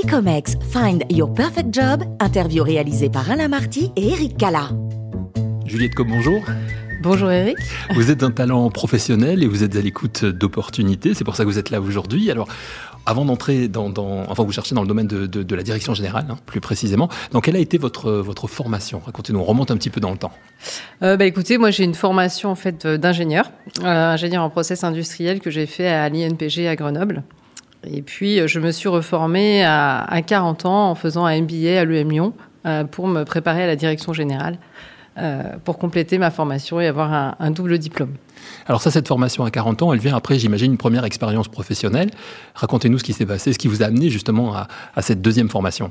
Bicomex Find Your Perfect Job, interview réalisée par Alain Marty et Eric Cala. Juliette Com, bonjour. Bonjour Eric. Vous êtes un talent professionnel et vous êtes à l'écoute d'opportunités. C'est pour ça que vous êtes là aujourd'hui. Alors, avant d'entrer dans, enfin, vous cherchez dans le domaine de, la direction générale, hein, plus précisément. Donc, quelle a été votre votre formation? Racontez-nous. On remonte un petit peu dans le temps. Euh, bah, écoutez, moi j'ai une formation en fait d'ingénieur, euh, ingénieur en process industriel que j'ai fait à l'INPG à Grenoble. Et puis, euh, je me suis reformée à, à 40 ans en faisant un MBA à l'UM Lyon pour me préparer à la direction générale. Euh, pour compléter ma formation et avoir un, double diplôme. Alors ça, cette formation à 40 ans, elle vient après, j'imagine, une première expérience professionnelle. Racontez-nous ce qui s'est passé, ce qui vous a amené justement à, cette deuxième formation.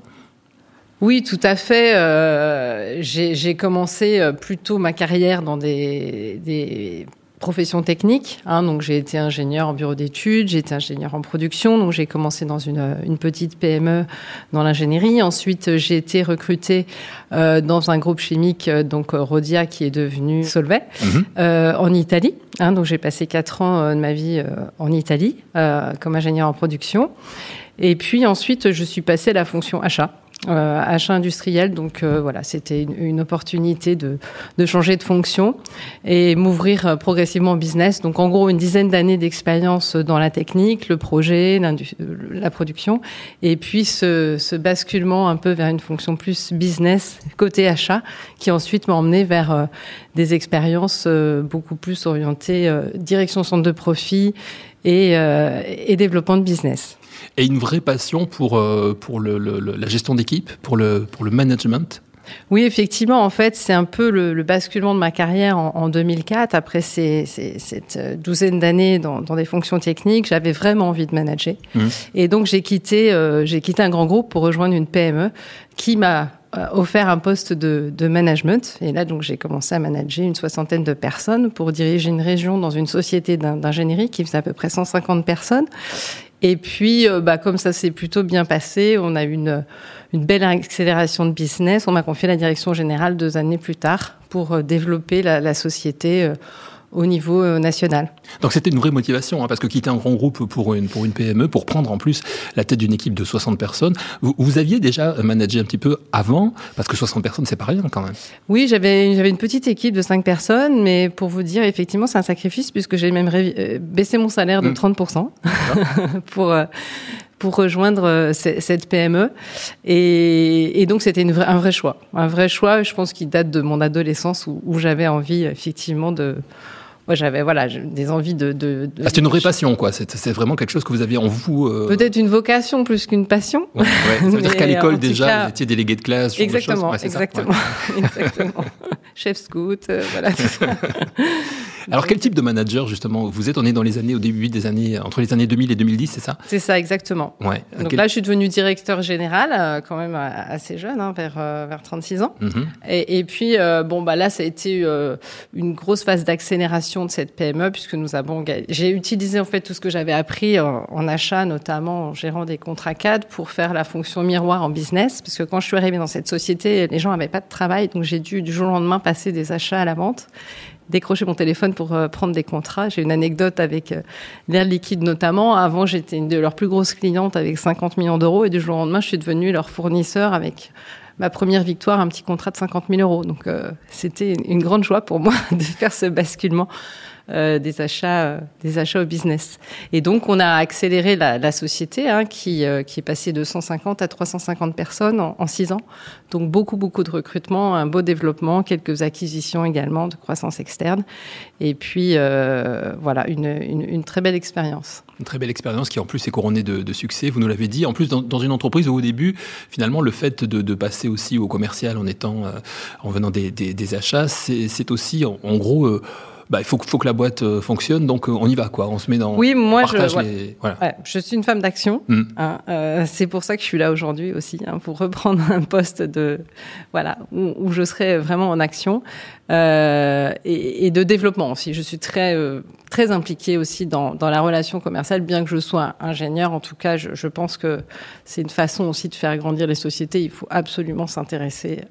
Oui, tout à fait. Euh, j'ai commencé euh, plutôt ma carrière dans des, des profession technique. Hein, donc j'ai été ingénieur en bureau d'études, j'ai été ingénieur en production. Donc j'ai commencé dans une, une petite PME dans l'ingénierie. Ensuite j'ai été recruté euh, dans un groupe chimique, euh, donc euh, Rodia, qui est devenu Solvay, mhm. euh, en Italie. Hein, donc j'ai passé quatre ans euh, de ma vie en Italie comme ingénieur en production. Et puis ensuite je suis passé à la fonction achat euh, achat industriel. Donc euh, voilà, c'était une, opportunité de, de, changer de fonction et m'ouvrir euh, progressivement au business. Donc en gros, une dizaine d'années d'expérience dans la technique, le projet, la production, et puis ce, ce, basculement un peu vers une fonction plus business côté achat, qui ensuite m'a emmené vers des expériences beaucoup plus orientées direction centre de profit et, et développement de business et une vraie passion pour, euh, pour le, la gestion d'équipe, pour le, pour le management oui, effectivement, en fait, c'est un peu le, basculement de ma carrière en, 2004. Après ces, cette euh, douzaine d'années dans, des fonctions techniques, j'avais vraiment envie de manager. Mmh. Et donc, j'ai quitté, euh, j'ai quitté un grand groupe pour rejoindre une PME qui m'a offert un poste de, de, management. Et là, donc, j'ai commencé à manager une soixantaine de personnes pour diriger une région dans une société d'ingénierie qui faisait à peu près 150 personnes. Et puis, euh, bah, comme ça s'est plutôt bien passé, on a eu une, belle accélération de business. On m'a confié la direction générale deux années plus tard pour euh, développer la, la société euh, au niveau euh, national. Donc c'était une vraie motivation, hein, parce que quitter un grand groupe pour une, pour une PME, pour prendre en plus la tête d'une équipe de 60 personnes, vous, vous, aviez déjà managé un petit peu avant, parce que 60 personnes, c'est pas rien quand même. Oui, j'avais une petite équipe de 5 personnes, mais pour vous dire, effectivement, c'est un sacrifice, puisque j'ai même euh, baissé mon salaire de 30% mmh. pour... Euh, pour rejoindre cette PME. Et, et donc, c'était un vrai choix. Un vrai choix, je pense, qui date de mon adolescence où, où j'avais envie, effectivement, de, moi j'avais voilà des envies de. de, de... Ah, c'est une vraie passion quoi. C'est vraiment quelque chose que vous aviez en vous. Euh... Peut-être une vocation plus qu'une passion. Ouais, ouais. Ça veut dire qu'à l'école déjà vous étiez délégué de classe. Exactement, exactement, exactement. Chef scout, euh, voilà. Tout ça. Alors, quel type de manager, justement, vous êtes? On est dans les années, au début des années, entre les années 2000 et 2010, c'est ça? C'est ça, exactement. Ouais. Donc là, je suis devenu directeur général, euh, quand même euh, assez jeune, hein, vers, euh, vers 36 ans. Mm-hmm. et, et, puis, bon, bah là, ça a été une grosse phase d'accélération de cette PME, puisque nous avons. J'ai utilisé, en fait, tout ce que j'avais appris en, achat, notamment en gérant des contrats cadres, pour faire la fonction miroir en business, parce que quand je suis arrivée dans cette société, les gens n'avaient pas de travail, donc j'ai dû, du jour au lendemain, passer des achats à la vente décrocher mon téléphone pour euh, prendre des contrats. J'ai une anecdote avec euh, l'Air Liquide notamment. Avant, j'étais une de leurs plus grosses clientes avec 50 millions d'euros et du jour au lendemain, je suis devenue leur fournisseur avec ma première victoire, un petit contrat de 50 000 euros. Donc, euh, c'était une grande joie pour moi de faire ce basculement euh, des achats, euh, des achats au business. Et donc, on a accéléré la, la société, hein, qui, euh, qui est passée de 150 à 350 personnes en, six ans. Donc, beaucoup, beaucoup de recrutement, un beau développement, quelques acquisitions également de croissance externe. Et puis, voilà, une, une, une, très belle expérience. Une très belle expérience qui, en plus, est couronnée de, de succès. Vous nous l'avez dit. En plus, dans, dans, une entreprise où, au début, finalement, le fait de, de passer aussi au commercial en étant, en venant des, des, achats, c'est aussi, en, en gros, bah, il faut, faut, que la boîte euh, fonctionne, donc euh, on y va, quoi. On se met dans. Oui, moi, je, voilà. ouais, je suis une femme d'action. Mm. Hein, euh, c'est pour ça que je suis là aujourd'hui aussi, hein, pour reprendre un poste de, voilà, où, où je serai vraiment en action euh, et, et, de développement aussi. Je suis très euh, très impliquée aussi dans, dans la relation commerciale, bien que je sois ingénieur. En tout cas, je, je pense que c'est une façon aussi de faire grandir les sociétés. Il faut absolument s'intéresser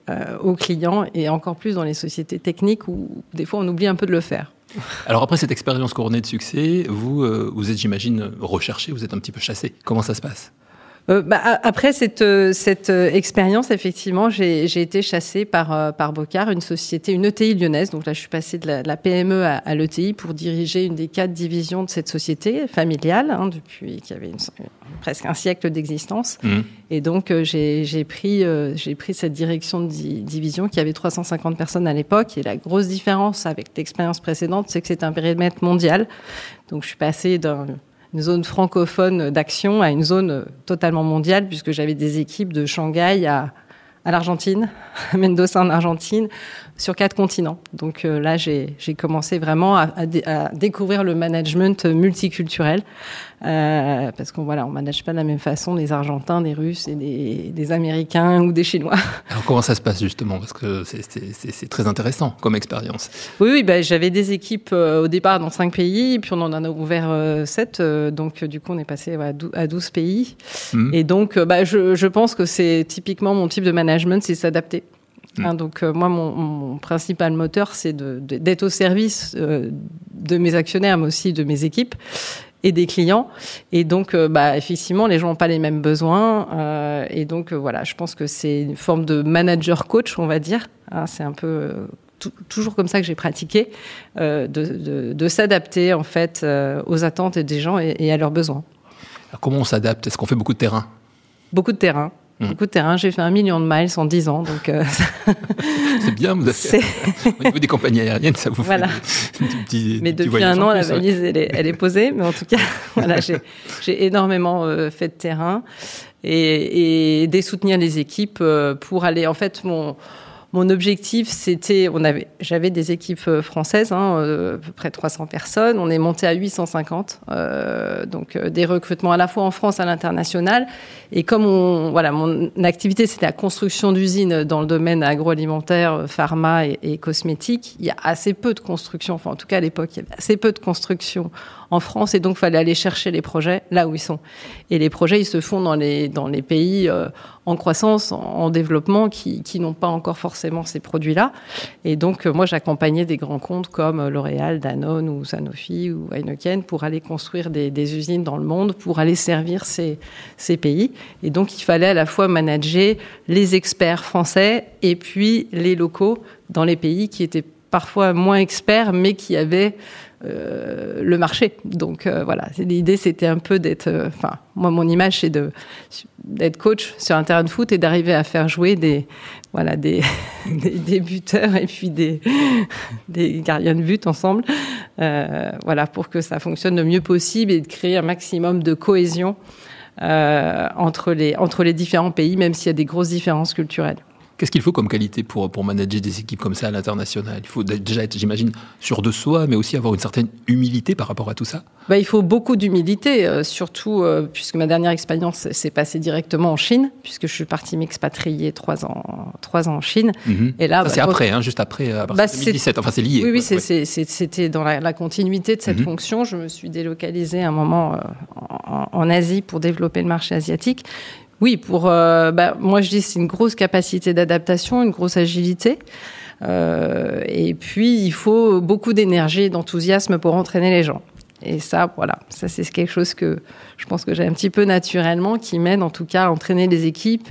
aux clients et encore plus dans les sociétés techniques où des fois on oublie un peu de le faire. Alors après cette expérience couronnée de succès, vous, euh, vous êtes, j'imagine, recherché, vous êtes un petit peu chassé. Comment ça se passe? Euh, bah, après cette, euh, cette euh, expérience, effectivement, j'ai été chassée par, par Bocard, une société, une ETI lyonnaise. Donc là, je suis passée de la, PME à, l'ETI pour diriger une des quatre divisions de cette société familiale, hein, depuis qui avait presque un siècle d'existence. Mmh. Et donc, j'ai pris, j'ai pris cette direction de division qui avait 350 personnes à l'époque. Et la grosse différence avec l'expérience précédente, c'est que c'est un périmètre mondial. Donc, je suis passée d'un une zone francophone d'action à une zone totalement mondiale, puisque j'avais des équipes de Shanghai à, à l'Argentine, à Mendoza en Argentine, sur quatre continents. Donc euh, là, j'ai commencé vraiment à, à, découvrir le management multiculturel, euh, parce qu'on voilà, on manage pas de la même façon des Argentins, des Russes et des, des Américains ou des Chinois. Alors comment ça se passe justement? Parce que c'est très intéressant comme expérience. Oui, oui, bah, j'avais des équipes euh, au départ dans cinq pays, puis on en a ouvert sept, donc du coup on est passé à 12 pays. Mmh. Et donc, bah, je, je pense que c'est typiquement mon type de management, c'est s'adapter. Hein, donc euh, moi, mon, principal moteur, c'est d'être au service euh, de mes actionnaires, mais aussi de mes équipes et des clients. Et donc, euh, bah, effectivement, les gens n'ont pas les mêmes besoins. et donc, voilà, je pense que c'est une forme de manager-coach, on va dire. Hein, c'est un peu toujours comme ça que j'ai pratiqué, de, s'adapter en fait aux attentes des gens et, à leurs besoins. comment on s'adapte? Est-ce qu'on fait beaucoup de terrain? Beaucoup de terrain. Mmh. Beaucoup de terrain, j'ai fait un million de miles en dix ans, donc euh, c'est bien. Vous avez au niveau des compagnies aériennes, ça vous voilà. fait des, petits, Mais depuis un an, la valise elle, est, elle, est, posée, mais en tout cas, voilà, j'ai énormément euh, fait de terrain et, et des soutenir les équipes euh, pour aller. En fait, mon mon objectif, c'était, j'avais des équipes euh, françaises, hein, euh, à peu près 300 personnes. On est monté à 850, euh, donc des recrutements à la fois en France, à l'international. Et comme on, mon activité, c'était la construction d'usines dans le domaine agroalimentaire, pharma et, et cosmétique. Il y a assez peu de construction, enfin en tout cas à l'époque, il y avait assez peu de construction en France et donc fallait aller chercher les projets là où ils sont. Et les projets, ils se font dans les, pays euh, en croissance, en, développement, qui, n'ont pas encore forcément ces produits-là. Et donc, euh, moi, j'accompagnais des grands comptes comme euh, L'Oréal, Danone ou Sanofi ou Heineken pour aller construire des, usines dans le monde, pour aller servir ces pays. Et donc, il fallait à la fois manager les experts français et puis les locaux dans les pays qui étaient parfois moins experts, mais qui avaient euh, le marché. Donc euh, voilà, l'idée c'était un peu d'être, euh, enfin moi mon image c'est d'être coach sur un terrain de foot et d'arriver à faire jouer des voilà des, des, buteurs et puis des des gardiens de but ensemble, voilà pour que ça fonctionne le mieux possible et de créer un maximum de cohésion entre les entre les différents pays, même s'il y a des grosses différences culturelles. Qu'est-ce qu'il faut comme qualité pour, pour manager des équipes comme ça à l'international? Il faut déjà être, j'imagine, sûr de soi, mais aussi avoir une certaine humilité par rapport à tout ça? Bah, Il faut beaucoup d'humilité, euh, surtout euh, puisque ma dernière expérience s'est passée directement en Chine, puisque je suis partie m'expatrier trois ans, trois ans en Chine. Mhm. Et là, c'est bah, après, hein, juste après, à partir 2017, bah, enfin c'est lié. Oui, oui, c'était dans la, continuité de cette mhm. fonction. Je me suis délocalisée à un moment euh, en, en Asie pour développer le marché asiatique. Oui, pour euh, bah, moi je dis c'est une grosse capacité d'adaptation, une grosse agilité. Euh, et puis il faut beaucoup d'énergie d'enthousiasme pour entraîner les gens. Et ça, voilà, ça c'est quelque chose que je pense que j'ai un petit peu naturellement, qui m'aide en tout cas à entraîner les équipes.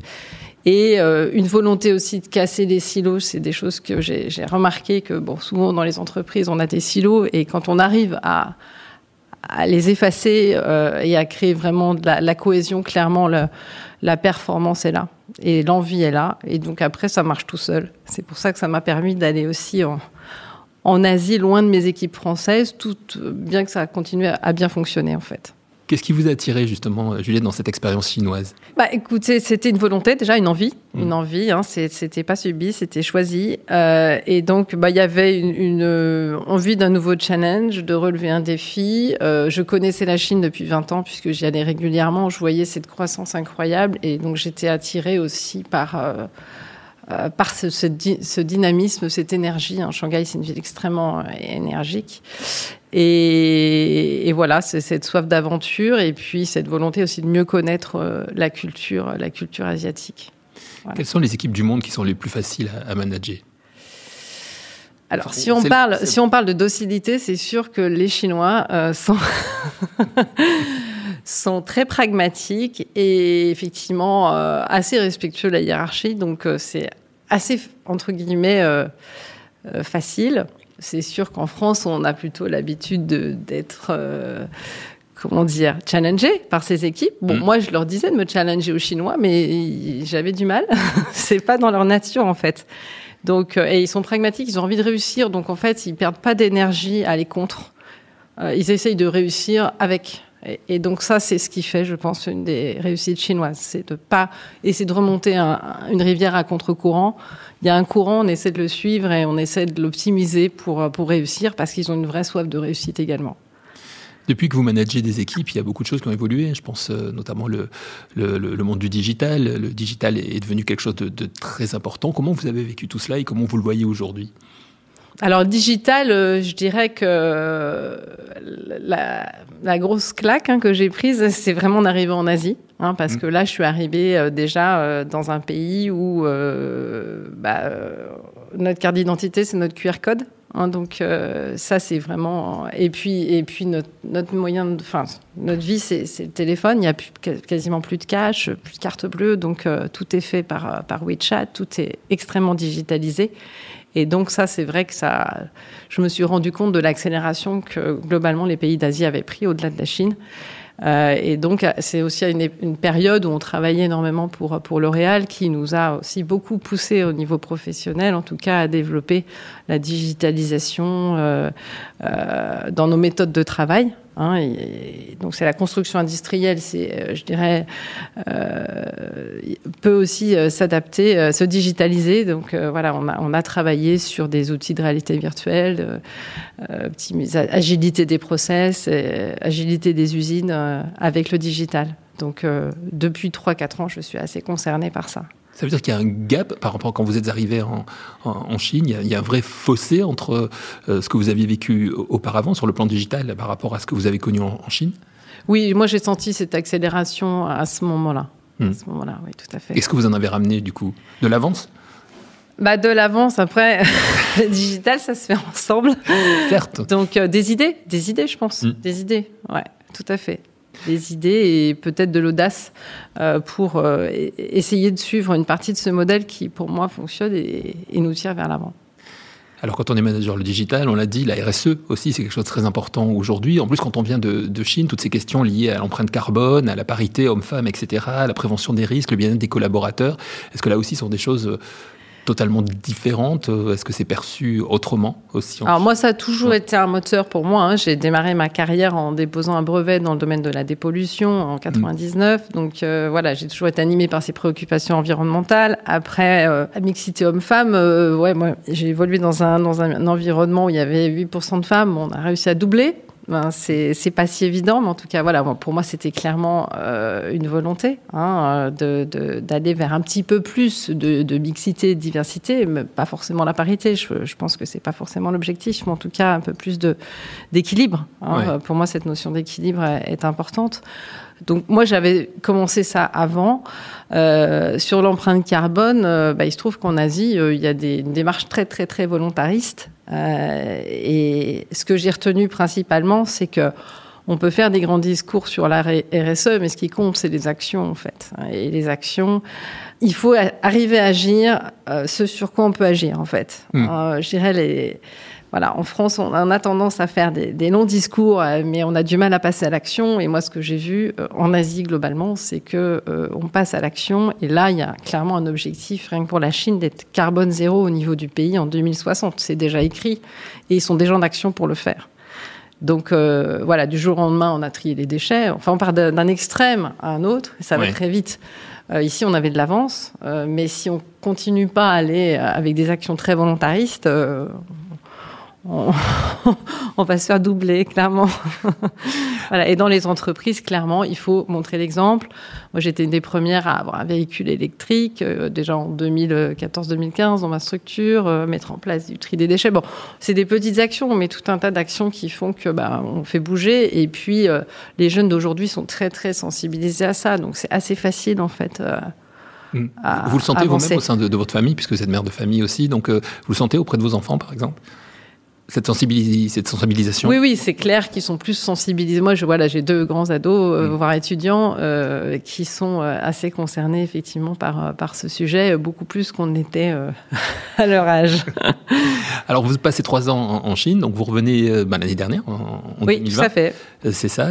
Et euh, une volonté aussi de casser les silos, c'est des choses que j'ai remarqué que bon, souvent dans les entreprises on a des silos et quand on arrive à, à les effacer euh, et à créer vraiment de la, la cohésion, clairement le, la performance est là et l'envie est là. Et donc après, ça marche tout seul. C'est pour ça que ça m'a permis d'aller aussi en, en Asie, loin de mes équipes françaises, tout bien que ça continue à bien fonctionner en fait. Qu'est-ce qui vous a attiré justement, Juliette, dans cette expérience chinoise? Bah, écoutez, c'était une volonté, déjà une envie, mmh. une envie. Hein, c'était pas subi, c'était choisi. Euh, et donc, bah, il y avait une, une euh, envie d'un nouveau challenge, de relever un défi. Euh, je connaissais la Chine depuis 20 ans puisque j'y allais régulièrement. Je voyais cette croissance incroyable et donc j'étais attirée aussi par euh, euh, par ce, ce, ce, dynamisme, cette énergie. Hein. Shanghai, c'est une ville extrêmement euh, énergique. Et, et voilà, c'est cette soif d'aventure et puis cette volonté aussi de mieux connaître euh, la culture, la culture asiatique. Voilà. Quelles sont les équipes du monde qui sont les plus faciles à, à manager? Alors, si on parle, si on parle de docilité, c'est sûr que les Chinois euh, sont sont très pragmatiques et effectivement assez respectueux de la hiérarchie. Donc c'est assez, entre guillemets, facile. C'est sûr qu'en France, on a plutôt l'habitude d'être comment dire, challengé par ces équipes. Bon, mm. moi, je leur disais de me challenger aux Chinois, mais j'avais du mal. c'est pas dans leur nature, en fait. Donc, euh, et ils sont pragmatiques, ils ont envie de réussir, donc en fait, ils perdent pas d'énergie à aller contre. Euh, ils essayent de réussir avec. Et, donc ça, c'est ce qui fait, je pense, une des réussites chinoises, c'est de pas essayer de remonter une rivière à contre-courant. Il y a un courant, on essaie de le suivre et on essaie de l'optimiser pour pour réussir, parce qu'ils ont une vraie soif de réussite également. Depuis que vous managez des équipes, il y a beaucoup de choses qui ont évolué. Je pense euh, notamment le, le, monde du digital. Le digital est devenu quelque chose de, très important. Comment vous avez vécu tout cela et comment vous le voyez aujourd'hui? Alors digital, euh, je dirais que euh, la, grosse claque hein, que j'ai prise, c'est vraiment d'arriver en Asie, hein, parce mmh. que là, je suis arrivée déjà dans un pays où bah, notre carte d'identité, c'est notre QR code. Hein, donc euh, ça c'est vraiment et puis et puis notre, notre moyen de enfin notre vie c'est le téléphone il y a plus, quasiment plus de cash plus de carte bleue donc euh, tout est fait par par WeChat tout est extrêmement digitalisé et donc ça c'est vrai que ça je me suis rendu compte de l'accélération que globalement les pays d'Asie avaient pris au-delà de la Chine euh, et donc, c'est aussi une, période où on travaillait énormément pour, pour L'Oréal, qui nous a aussi beaucoup poussé au niveau professionnel, en tout cas, à développer la digitalisation euh, euh, dans nos méthodes de travail. Hein, donc c'est la construction industrielle, c'est, euh, je dirais, euh, peut aussi euh, s'adapter, se digitaliser. Donc voilà, on a travaillé sur des outils de réalité virtuelle, agilité des process, agilité des usines avec le digital. Donc depuis 3-4 ans, je suis assez concernée par ça. Ça veut dire qu'il y a un gap par rapport à quand vous êtes arrivé en, en, Chine. Il y, a, un vrai fossé entre euh, ce que vous aviez vécu auparavant sur le plan digital par rapport à ce que vous avez connu en, Chine. Oui, moi j'ai senti cette accélération à ce moment-là. À hmm. ce moment-là, oui, tout à fait. Est-ce que vous en avez ramené du coup de l'avance? Bah de l'avance après le digital ça se fait ensemble. Certes. Donc euh, des idées, des idées je pense, hmm. des idées. Ouais, tout à fait des idées et peut-être de l'audace euh, pour euh, essayer de suivre une partie de ce modèle qui, pour moi, fonctionne et, nous tire vers l'avant. Alors quand on est manager le digital, on l'a dit, la RSE aussi c'est quelque chose de très important aujourd'hui. En plus quand on vient de, Chine, toutes ces questions liées à l'empreinte carbone, à la parité homme-femme, etc., à la prévention des risques, le bien-être des collaborateurs, est-ce que là aussi sont des choses totalement différente euh, Est-ce que c'est perçu autrement aussi Alors moi, ça a toujours été un moteur pour moi. Hein. J'ai démarré ma carrière en déposant un brevet dans le domaine de la dépollution en 99. Donc euh, voilà, j'ai toujours été animée par ces préoccupations environnementales. Après, euh, la mixité homme-femme, ouais, moi, j'ai évolué dans un, dans un environnement où il y avait 8% de femmes. On a réussi à doubler. Ben, c'est pas si évident, mais en tout cas, voilà, pour moi, c'était clairement euh, une volonté hein, d'aller vers un petit peu plus de, mixité, de diversité, mais pas forcément la parité. Je, pense que c'est pas forcément l'objectif, mais en tout cas, un peu plus d'équilibre. Hein. Pour moi, cette notion d'équilibre est, importante. Donc moi j'avais commencé ça avant. Euh, sur l'empreinte carbone, euh, bah, il se trouve qu'en Asie, il y a des, une démarche très très très volontariste euh, et ce que j'ai retenu principalement, c'est que on peut faire des grands discours sur la RSE, mais ce qui compte, c'est les actions, en fait. Et les actions, il faut arriver à agir euh, ce sur quoi on peut agir, en fait. Hmm. Euh, je dirais les voilà, en France, on a tendance à faire des, longs discours, euh, mais on a du mal à passer à l'action. Et moi, ce que j'ai vu euh, en Asie globalement, c'est que euh, on passe à l'action. Et là, il y a clairement un objectif, rien que pour la Chine, d'être carbone zéro au niveau du pays en 2060. C'est déjà écrit, et ils sont déjà en action pour le faire. Donc voilà, du jour au lendemain, on a trié les déchets. Enfin, on part d'un extrême à un autre, et ça va très vite. ici, on avait de l'avance, mais si on continue pas à aller avec des actions très volontaristes, on, va se faire doubler, clairement. voilà. Et dans les entreprises, clairement, il faut montrer l'exemple. Moi, j'étais une des premières à avoir un véhicule électrique, euh, déjà en 2014-2015 dans ma structure, euh, mettre en place du tri des déchets. Bon, c'est des petites actions, mais tout un tas d'actions qui font que bah, on fait bouger. Et puis, euh, les jeunes d'aujourd'hui sont très, très sensibilisés à ça. Donc, c'est assez facile, en fait. Mmh. vous le sentez vous-même au sein de, de, votre famille, puisque vous êtes mère de famille aussi, donc vous le sentez auprès de vos enfants, par exemple? Cette, sensibilisation? Oui, oui, c'est clair qu'ils sont plus sensibilisés. Moi, je, voilà, j'ai deux grands ados, euh, mm. voire étudiants, euh, qui sont euh, assez concernés effectivement par, par ce sujet, beaucoup plus qu'on était à leur âge. Alors, vous passez trois ans en, Chine, donc vous revenez bah, l'année dernière, en, oui, 2020. Oui, tout à fait. C'est ça.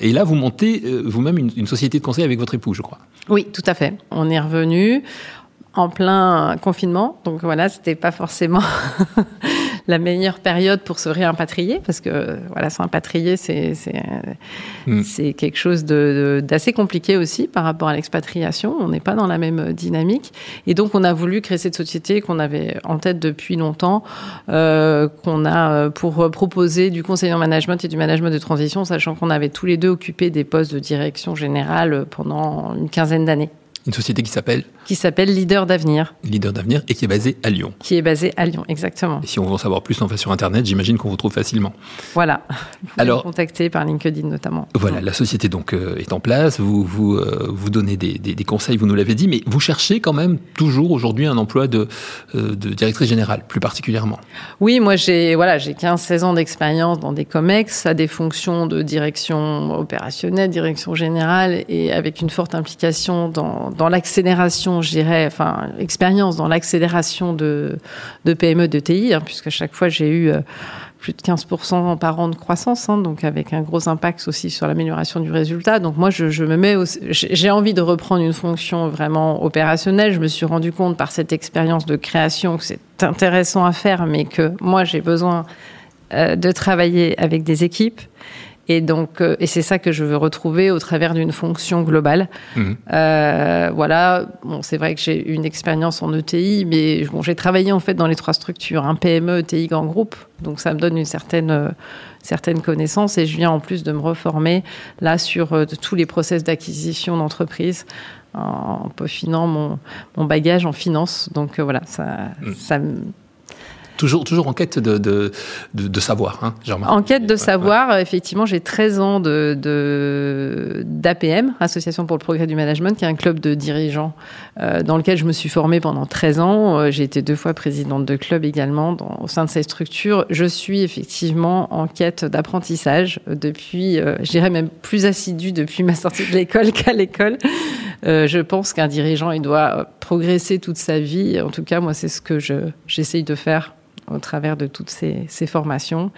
et là, vous montez vous-même une, une société de conseil avec votre époux, je crois. Oui, tout à fait. On est revenu en plein confinement, donc voilà, c'était pas forcément la meilleure période pour se réimpatrier, parce que voilà, s'impatrier, c'est c'est mm. c'est quelque chose de, d'assez compliqué aussi par rapport à l'expatriation. On n'est pas dans la même dynamique, et donc on a voulu créer cette société qu'on avait en tête depuis longtemps, euh, qu'on a euh, pour proposer du conseil en management et du management de transition, sachant qu'on avait tous les deux occupé des postes de direction générale pendant une quinzaine d'années. Une société qui s'appelle Qui s'appelle Leader d'Avenir. Leader d'Avenir et qui est basée à Lyon. Qui est basée à Lyon, exactement. Et si on veut en savoir plus, on va sur Internet, j'imagine qu'on vous trouve facilement. Voilà. Vous pouvez Alors, contacter par LinkedIn notamment. Voilà, la société donc euh, est en place, vous, vous, euh, vous donnez des, des, conseils, vous nous l'avez dit, mais vous cherchez quand même toujours aujourd'hui un emploi de, euh, de directrice générale, plus particulièrement. Oui, moi j'ai voilà, j'ai 15-16 ans d'expérience dans des COMEX, à des fonctions de direction opérationnelle, direction générale, et avec une forte implication dans dans l'accélération, je dirais, enfin, expérience dans l'accélération de, de PME, de TI, hein, puisque chaque fois j'ai eu euh, plus de 15% par an de croissance, hein, donc avec un gros impact aussi sur l'amélioration du résultat. Donc moi, je, je me mets, j'ai envie de reprendre une fonction vraiment opérationnelle. Je me suis rendu compte par cette expérience de création que c'est intéressant à faire, mais que moi j'ai besoin euh, de travailler avec des équipes et donc, euh, et c'est ça que je veux retrouver au travers d'une fonction globale. Mhm. Euh, voilà. Bon, c'est vrai que j'ai une expérience en ETI, mais bon, j'ai travaillé en fait dans les trois structures, un hein, PME, ETI, grand groupe. Donc, ça me donne une certaine euh, certaines connaissances et je viens en plus de me reformer là sur euh, tous les process d'acquisition d'entreprise en peaufinant mon, mon bagage en finance. Donc voilà, ça, mhm. ça Toujours, toujours en quête de, de, de, savoir, hein, En quête de savoir, effectivement, j'ai 13 ans de, d'APM, Association pour le progrès du management, qui est un club de dirigeants euh, dans lequel je me suis formée pendant 13 ans. Euh, j'ai été deux fois présidente de club également dans, au sein de cette structure. Je suis effectivement en quête d'apprentissage depuis, euh, je dirais même plus assidue depuis ma sortie de l'école qu'à l'école. Euh, je pense qu'un dirigeant, il doit progresser toute sa vie. En tout cas, moi, c'est ce que j'essaye de faire au travers de toutes ces, formations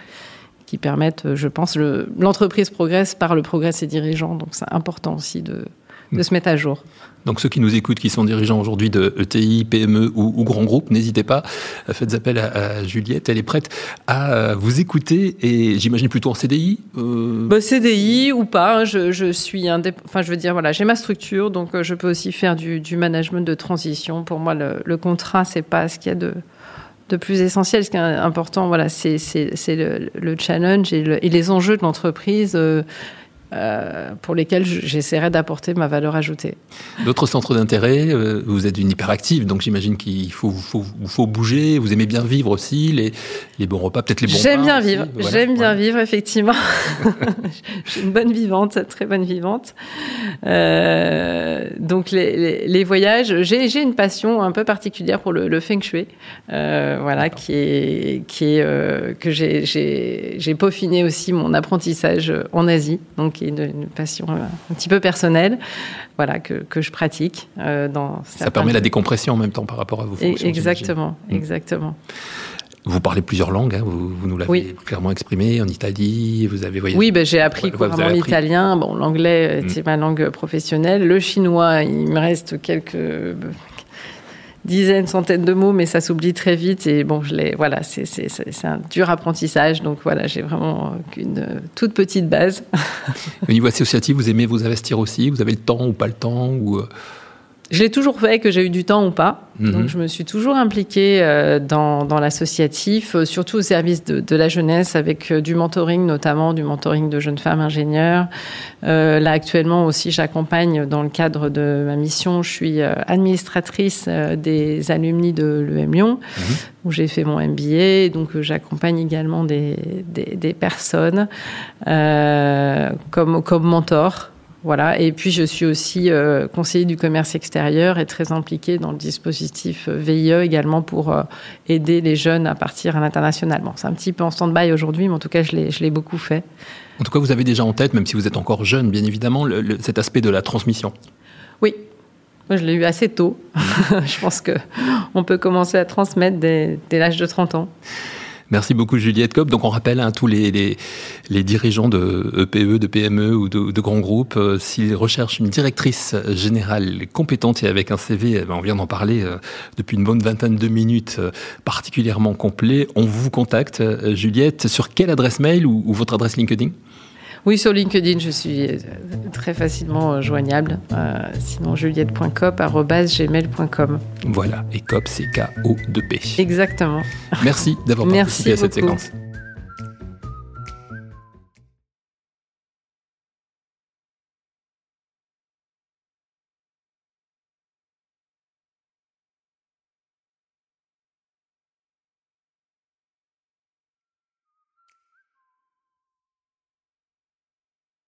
qui permettent, je pense, l'entreprise progresse par le progrès de ses dirigeants. Donc c'est important aussi de, de se mettre à jour. Donc ceux qui nous écoutent, qui sont dirigeants aujourd'hui de ETI, PME ou, ou grands groupes, n'hésitez pas, faites appel à, Juliette, elle est prête à euh, vous écouter et j'imagine plutôt en CDI euh... bah, CDI ou pas, hein, je, je suis enfin je veux dire voilà, j'ai ma structure donc euh, je peux aussi faire du, du management de transition. Pour moi le, le contrat c'est pas ce qu'il y a de de plus essentiel. Ce qui est important, voilà, c'est le, le, challenge et, et, les enjeux de l'entreprise. Euh, pour lesquels j'essaierai d'apporter ma valeur ajoutée. D'autres centres d'intérêt, euh, vous êtes une hyperactive, donc j'imagine qu'il faut, faut, faut, bouger, vous aimez bien vivre aussi, les, les bons repas, peut-être les bons J'aime bien vivre, j'aime bien vivre, effectivement. je suis une bonne vivante, très bonne vivante. Euh, donc les, les, voyages, j'ai une passion un peu particulière pour le, le feng shui, voilà, qui est, qui est que j'ai peaufiné aussi mon apprentissage en Asie, donc qui est une, passion euh, un petit peu personnelle, voilà, que, que je pratique. Euh, dans Ça permet la décompression en même temps par rapport à vos fonctions. Exactement, mm. exactement. Vous parlez plusieurs langues, hein, vous, nous l'avez clairement exprimé, en Italie, vous avez voyagé. Oui, ben, j'ai appris couramment l'italien. Bon, l'anglais, mm. c'est ma langue professionnelle. Le chinois, il me reste quelques dizaines, centaines de mots, mais ça s'oublie très vite. Et bon, je l'ai, voilà, c'est, un dur apprentissage. Donc voilà, j'ai vraiment une toute petite base. Au niveau associatif, vous aimez vous investir aussi? Vous avez le temps ou pas le temps ou... Je l'ai toujours fait, que j'ai eu du temps ou pas. Mhm. Donc, je me suis toujours impliquée euh, dans, dans l'associatif, euh, surtout au service de, de, la jeunesse, avec euh, du mentoring, notamment du mentoring de jeunes femmes ingénieures. Euh, là, actuellement aussi, j'accompagne dans le cadre de ma mission, je suis administratrice des alumni de l'EM Lyon, mhm. où j'ai fait mon MBA. Donc, j'accompagne également des, des, des personnes comme, comme mentor Voilà. Et puis, je suis aussi euh, conseiller du commerce extérieur et très impliquée dans le dispositif euh, VIE également pour euh, aider les jeunes à partir à l'international. Bon, c'est un petit peu en stand-by aujourd'hui, mais en tout cas, je l'ai beaucoup fait. En tout cas, vous avez déjà en tête, même si vous êtes encore jeune, bien évidemment, cet aspect de la transmission. Oui. Moi, je l'ai eu assez tôt. je pense qu'on peut commencer à transmettre dès l'âge de 30 ans. Merci beaucoup Juliette Cobb. Donc on rappelle à hein, tous les, les, dirigeants de EPE, de PME ou de, grands groupes, euh, s'ils recherchent une directrice générale compétente et avec un CV, eh ben, on vient d'en parler euh, depuis une bonne vingtaine de minutes, euh, particulièrement complet, on vous contacte. Juliette, sur quelle adresse mail ou votre adresse LinkedIn? Oui, sur LinkedIn, je suis euh, très facilement euh, joignable. Euh, sinon, juliette.cop.gmail.com. Voilà, et COP, c'est K-O-2-P. Exactement. Merci d'avoir participé à cette séquence.